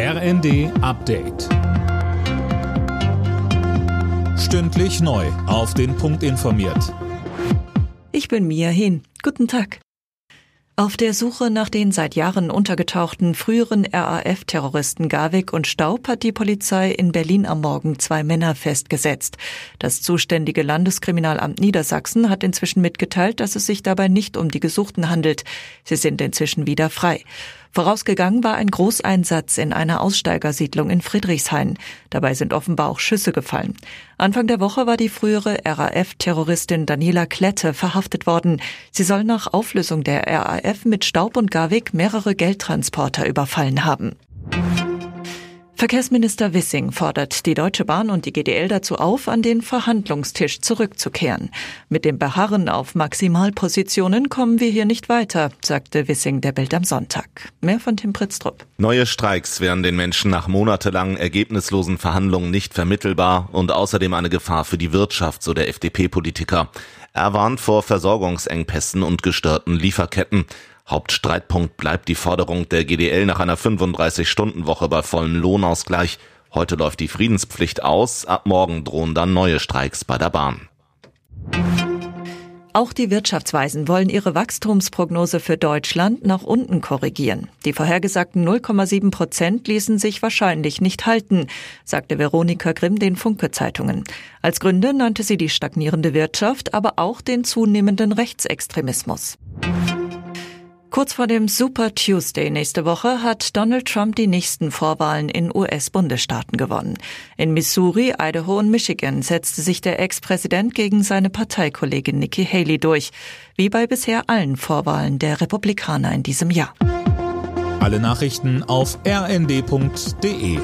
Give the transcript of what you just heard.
RND Update. Stündlich neu. Auf den Punkt informiert. Ich bin Mia Hin. Guten Tag. Auf der Suche nach den seit Jahren untergetauchten früheren RAF-Terroristen Garwig und Staub hat die Polizei in Berlin am Morgen zwei Männer festgesetzt. Das zuständige Landeskriminalamt Niedersachsen hat inzwischen mitgeteilt, dass es sich dabei nicht um die Gesuchten handelt. Sie sind inzwischen wieder frei. Vorausgegangen war ein Großeinsatz in einer Aussteigersiedlung in Friedrichshain. Dabei sind offenbar auch Schüsse gefallen. Anfang der Woche war die frühere RAF-Terroristin Daniela Klette verhaftet worden. Sie soll nach Auflösung der RAF mit Staub und Garwig mehrere Geldtransporter überfallen haben. Verkehrsminister Wissing fordert die Deutsche Bahn und die GDL dazu auf, an den Verhandlungstisch zurückzukehren. Mit dem Beharren auf Maximalpositionen kommen wir hier nicht weiter, sagte Wissing der Bild am Sonntag. Mehr von Tim Pritztrup. Neue Streiks wären den Menschen nach monatelangen ergebnislosen Verhandlungen nicht vermittelbar und außerdem eine Gefahr für die Wirtschaft, so der FDP-Politiker. Er warnt vor Versorgungsengpässen und gestörten Lieferketten. Hauptstreitpunkt bleibt die Forderung der GDL nach einer 35-Stunden-Woche bei vollem Lohnausgleich. Heute läuft die Friedenspflicht aus, ab morgen drohen dann neue Streiks bei der Bahn. Auch die Wirtschaftsweisen wollen ihre Wachstumsprognose für Deutschland nach unten korrigieren. Die vorhergesagten 0,7 Prozent ließen sich wahrscheinlich nicht halten, sagte Veronika Grimm den Funke-Zeitungen. Als Gründe nannte sie die stagnierende Wirtschaft, aber auch den zunehmenden Rechtsextremismus. Kurz vor dem Super Tuesday nächste Woche hat Donald Trump die nächsten Vorwahlen in US-Bundesstaaten gewonnen. In Missouri, Idaho und Michigan setzte sich der Ex-Präsident gegen seine Parteikollegin Nikki Haley durch, wie bei bisher allen Vorwahlen der Republikaner in diesem Jahr. Alle Nachrichten auf rnd.de